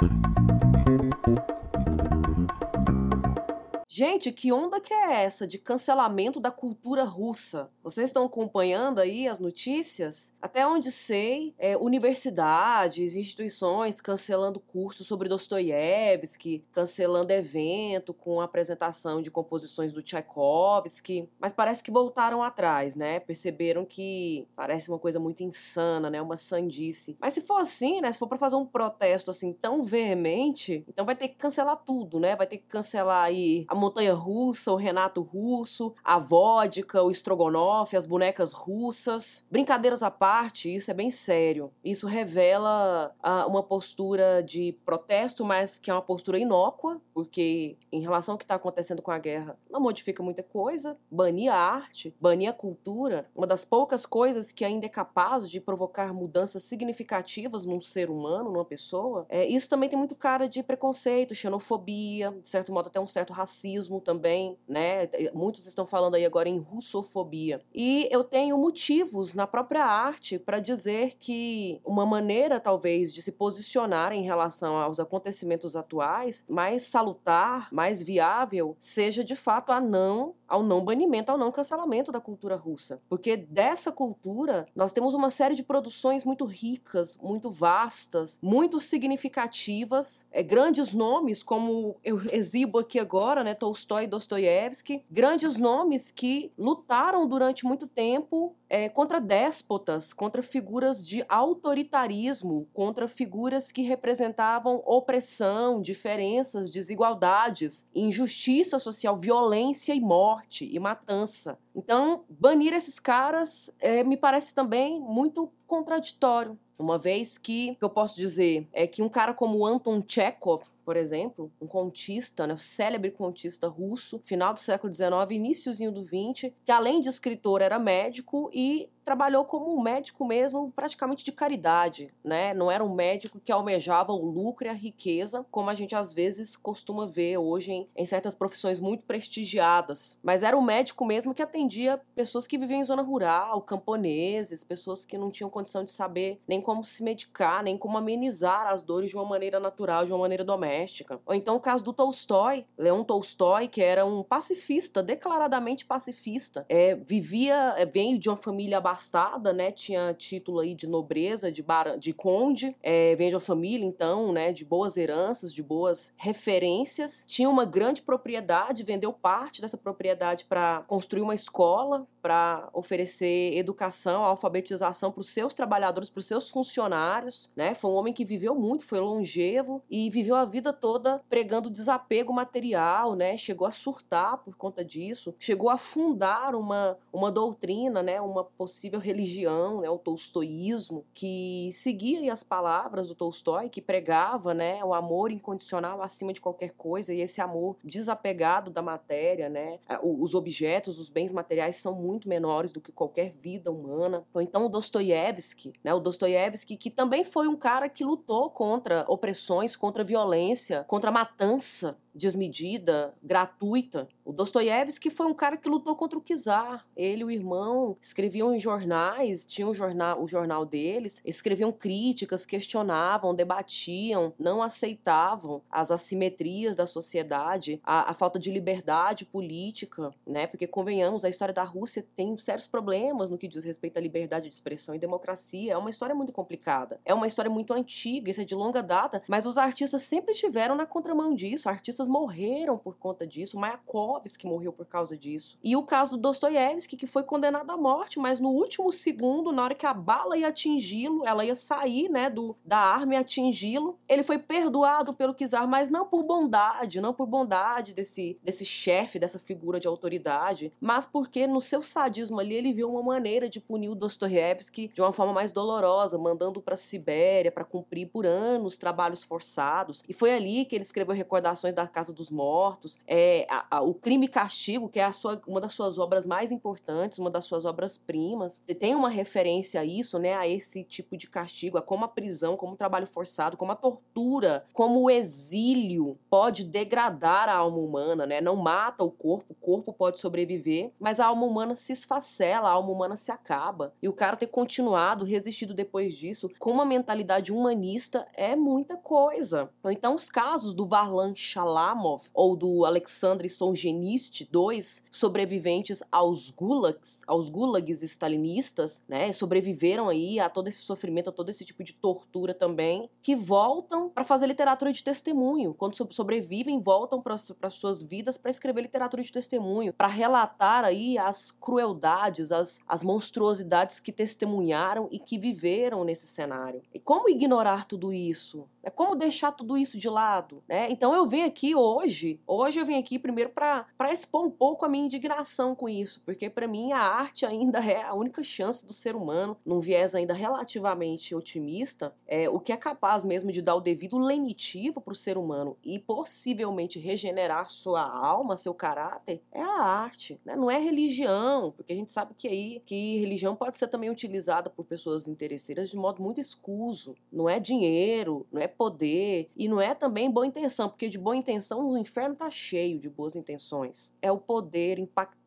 Thank you. Gente, que onda que é essa de cancelamento da cultura russa? Vocês estão acompanhando aí as notícias? Até onde sei, é, universidades, instituições cancelando cursos sobre Dostoiévski, cancelando evento com apresentação de composições do Tchaikovsky, mas parece que voltaram atrás, né? Perceberam que parece uma coisa muito insana, né? Uma sandice. Mas se for assim, né? Se for para fazer um protesto assim tão veemente, então vai ter que cancelar tudo, né? Vai ter que cancelar aí a montanha russa, o Renato Russo, a vodka, o estrogonofe, as bonecas russas. Brincadeiras à parte, isso é bem sério. Isso revela uh, uma postura de protesto, mas que é uma postura inócua, porque em relação ao que está acontecendo com a guerra, não modifica muita coisa. Banir a arte, banir a cultura, uma das poucas coisas que ainda é capaz de provocar mudanças significativas num ser humano, numa pessoa. É, isso também tem muito cara de preconceito, xenofobia, de certo modo até um certo racismo racismo também, né? Muitos estão falando aí agora em russofobia. E eu tenho motivos na própria arte para dizer que uma maneira, talvez, de se posicionar em relação aos acontecimentos atuais mais salutar, mais viável, seja de fato a não ao não banimento, ao não cancelamento da cultura russa. Porque dessa cultura nós temos uma série de produções muito ricas, muito vastas, muito significativas, é, grandes nomes, como eu exibo aqui agora, né, Tolstói e Dostoiévski, grandes nomes que lutaram durante muito tempo é, contra déspotas, contra figuras de autoritarismo, contra figuras que representavam opressão, diferenças, desigualdades, injustiça social, violência e morte e matança. Então, banir esses caras é, me parece também muito contraditório. Uma vez que, que eu posso dizer é que um cara como Anton Chekhov, por exemplo, um contista, né, célebre contista russo, final do século XIX, iníciozinho do XX, que além de escritor era médico e trabalhou como um médico mesmo, praticamente de caridade, né? Não era um médico que almejava o lucro e a riqueza, como a gente às vezes costuma ver hoje em, em certas profissões muito prestigiadas. Mas era um médico mesmo que atendia pessoas que viviam em zona rural, camponeses, pessoas que não tinham condição de saber nem como se medicar, nem como amenizar as dores de uma maneira natural, de uma maneira doméstica. Ou então o caso do Tolstói, Leon Tolstói, que era um pacifista, declaradamente pacifista, é, vivia, é, veio de uma família né? Tinha título aí de nobreza, de, bar, de conde, é, vem de uma família, então, né? De boas heranças, de boas referências. Tinha uma grande propriedade, vendeu parte dessa propriedade para construir uma escola, para oferecer educação, alfabetização para os seus trabalhadores, para os seus funcionários, né? Foi um homem que viveu muito, foi longevo e viveu a vida toda pregando desapego material, né? Chegou a surtar por conta disso, chegou a fundar uma, uma doutrina, né? Uma possível religião, né? O tolstoísmo, que seguia as palavras do Tolstói, que pregava, né? O amor incondicional acima de qualquer coisa e esse amor desapegado da matéria, né? Os objetos, os bens materiais são muito menores do que qualquer vida humana. Ou então o Dostoiévski, né? O Dostoiévski, que também foi um cara que lutou contra opressões, contra violência, contra matança, desmedida, gratuita. O Dostoiévski foi um cara que lutou contra o czar. Ele e o irmão escreviam em jornais, tinham um jornal, o jornal deles, escreviam críticas, questionavam, debatiam, não aceitavam as assimetrias da sociedade, a, a falta de liberdade política, né? Porque convenhamos, a história da Rússia tem sérios problemas no que diz respeito à liberdade de expressão e democracia. É uma história muito complicada. É uma história muito antiga, isso é de longa data, mas os artistas sempre estiveram na contramão disso. Artistas morreram por conta disso, Mayakovsky morreu por causa disso. E o caso do Dostoiévski, que foi condenado à morte, mas no último segundo, na hora que a bala ia atingi-lo, ela ia sair, né, do, da arma e atingi-lo, ele foi perdoado pelo czar, mas não por bondade, não por bondade desse, desse chefe, dessa figura de autoridade, mas porque no seu sadismo ali ele viu uma maneira de punir o Dostoiévski de uma forma mais dolorosa, mandando para Sibéria para cumprir por anos trabalhos forçados. E foi ali que ele escreveu Recordações da Casa dos Mortos, é a, a, o Crime e Castigo, que é sua, uma das suas obras mais importantes, uma das suas obras-primas. Tem uma referência a isso, né, a esse tipo de castigo, a como a prisão, como o trabalho forçado, como a tortura, como o exílio pode degradar a alma humana, né? Não mata o corpo, o corpo pode sobreviver, mas a alma humana se esfacela, a alma humana se acaba. E o cara ter continuado, resistido depois disso, com uma mentalidade humanista é muita coisa. Então, os casos do Varlan Shalamov ou do Alexandre Solzhenitsyn, dois sobreviventes aos gulags, aos gulags stalinistas, né, sobreviveram aí a todo esse sofrimento, a todo esse tipo de tortura também, que voltam para fazer literatura de testemunho. Quando sobrevivem, voltam para suas vidas para escrever literatura de testemunho, para relatar aí as crueldades, as, as monstruosidades que testemunharam e que viveram nesse cenário. E como ignorar tudo isso? É como deixar tudo isso de lado, né? Então eu venho aqui hoje, hoje eu vim aqui primeiro para expor um pouco a minha indignação com isso, porque para mim a arte ainda é a única chance do ser humano, num viés ainda relativamente otimista, é o que é capaz mesmo de dar o devido lenitivo para o ser humano e possivelmente regenerar sua alma, seu caráter, é a arte, né? Não é religião, porque a gente sabe que aí que religião pode ser também utilizada por pessoas interesseiras de modo muito escuso, não é dinheiro, não é poder e não é também boa intenção, porque de boa intenção o inferno tá cheio de boas intenções. É o poder impactante,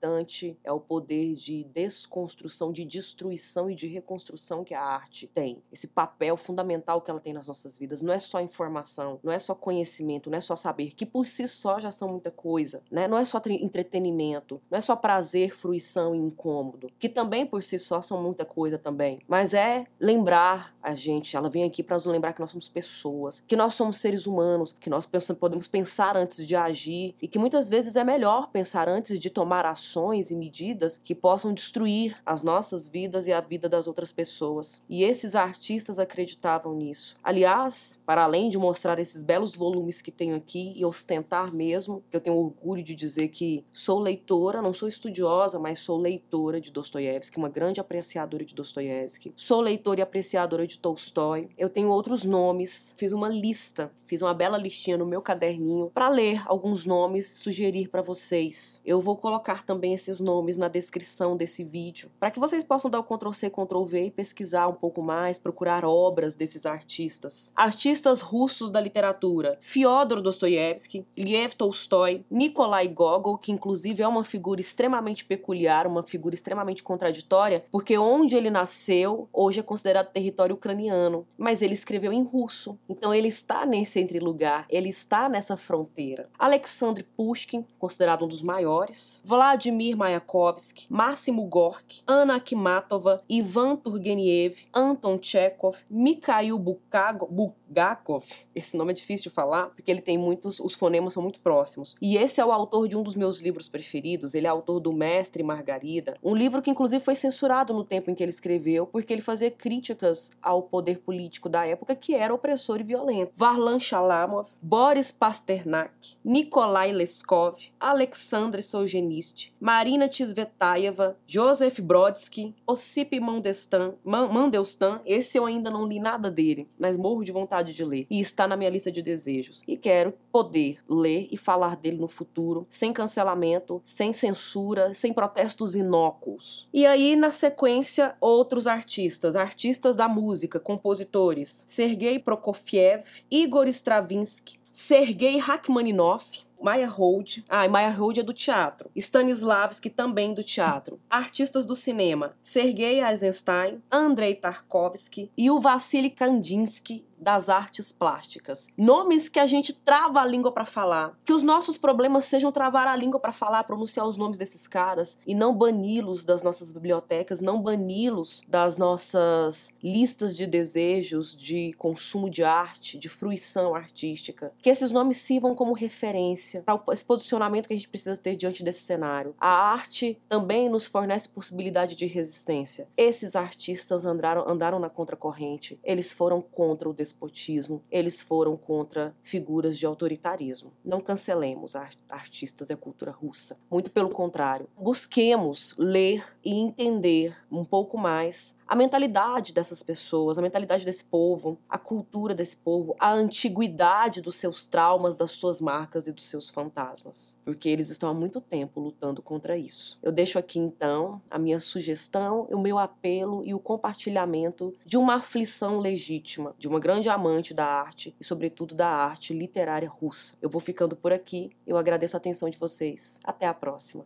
é o poder de desconstrução, de destruição e de reconstrução que a arte tem. Esse papel fundamental que ela tem nas nossas vidas. Não é só informação, não é só conhecimento, não é só saber, que por si só já são muita coisa, né? Não é só entretenimento, não é só prazer, fruição e incômodo, que também por si só são muita coisa também. Mas é lembrar a gente, ela vem aqui para nos lembrar que nós somos pessoas pessoas, que nós somos seres humanos, que nós pensamos, podemos pensar antes de agir e que muitas vezes é melhor pensar antes de tomar ações e medidas que possam destruir as nossas vidas e a vida das outras pessoas. E esses artistas acreditavam nisso. Aliás, para além de mostrar esses belos volumes que tenho aqui e ostentar mesmo, que eu tenho orgulho de dizer que sou leitora, não sou estudiosa, mas sou leitora de Dostoiévski, uma grande apreciadora de Dostoiévski. Sou leitora e apreciadora de Tolstói. Eu tenho outros nomes, fiz uma lista, fiz uma bela listinha no meu caderninho para ler alguns nomes, sugerir para vocês. Eu vou colocar também esses nomes na descrição desse vídeo, para que vocês possam dar o Ctrl C, Ctrl V e pesquisar um pouco mais, procurar obras desses artistas. Artistas russos da literatura: Fyodor Dostoiévski, Liev Tolstói, Nikolai Gogol, que inclusive é uma figura extremamente peculiar, uma figura extremamente contraditória, porque onde ele nasceu hoje é considerado território ucraniano, mas ele escreveu em russo. Então ele está nesse entre-lugar, ele está nessa fronteira. Alexandre Pushkin, considerado um dos maiores, Vladimir Mayakovsky, Máximo Gorky, Anna Akhmatova, Ivan Turgenev, Anton Chekhov, Mikhail Bulgakov. Esse nome é difícil de falar porque ele tem muitos, os fonemas são muito próximos. E esse é o autor de um dos meus livros preferidos, ele é autor do Mestre Margarida, um livro que inclusive foi censurado no tempo em que ele escreveu porque ele fazia críticas ao poder político da época que era opressor e violento. Varlan Shalamov, Boris Pasternak, Nikolai Leskov, Alexandre Solzhenitsyn, Marina Tsvetaeva, Joseph Brodsky, Ossip Mandelstam, Mandelstam, esse eu ainda não li nada dele, mas morro de vontade de ler e está na minha lista de desejos. E quero poder ler e falar dele no futuro, sem cancelamento, sem censura, sem protestos inócuos. E aí, na sequência, outros artistas, artistas da música, compositores, Sergei Prokofiev, Igor Stravinsky, Sergei Rachmaninoff, Maya Hold. Ah, Maya Hold é do teatro. Stanislavski também do teatro. Artistas do cinema: Sergei Eisenstein, Andrei Tarkovsky e o Vassily Kandinsky das artes plásticas. Nomes que a gente trava a língua para falar. Que os nossos problemas sejam travar a língua para falar, pronunciar os nomes desses caras e não bani-los das nossas bibliotecas, não bani-los das nossas listas de desejos, de consumo de arte, de fruição artística. Que esses nomes sirvam como referência para esse posicionamento que a gente precisa ter diante desse cenário. A arte também nos fornece possibilidade de resistência. Esses artistas andaram, andaram na contracorrente, eles foram contra o despotismo, eles foram contra figuras de autoritarismo. Não cancelemos artistas e a cultura russa. Muito pelo contrário, busquemos ler e entender um pouco mais a mentalidade dessas pessoas, a mentalidade desse povo, a cultura desse povo, a antiguidade dos seus traumas, das suas marcas e dos seus fantasmas, porque eles estão há muito tempo lutando contra isso. Eu deixo aqui então a minha sugestão, o meu apelo e o compartilhamento de uma aflição legítima, de uma grande amante da arte e, sobretudo, da arte literária russa. Eu vou ficando por aqui. Eu agradeço a atenção de vocês. Até a próxima.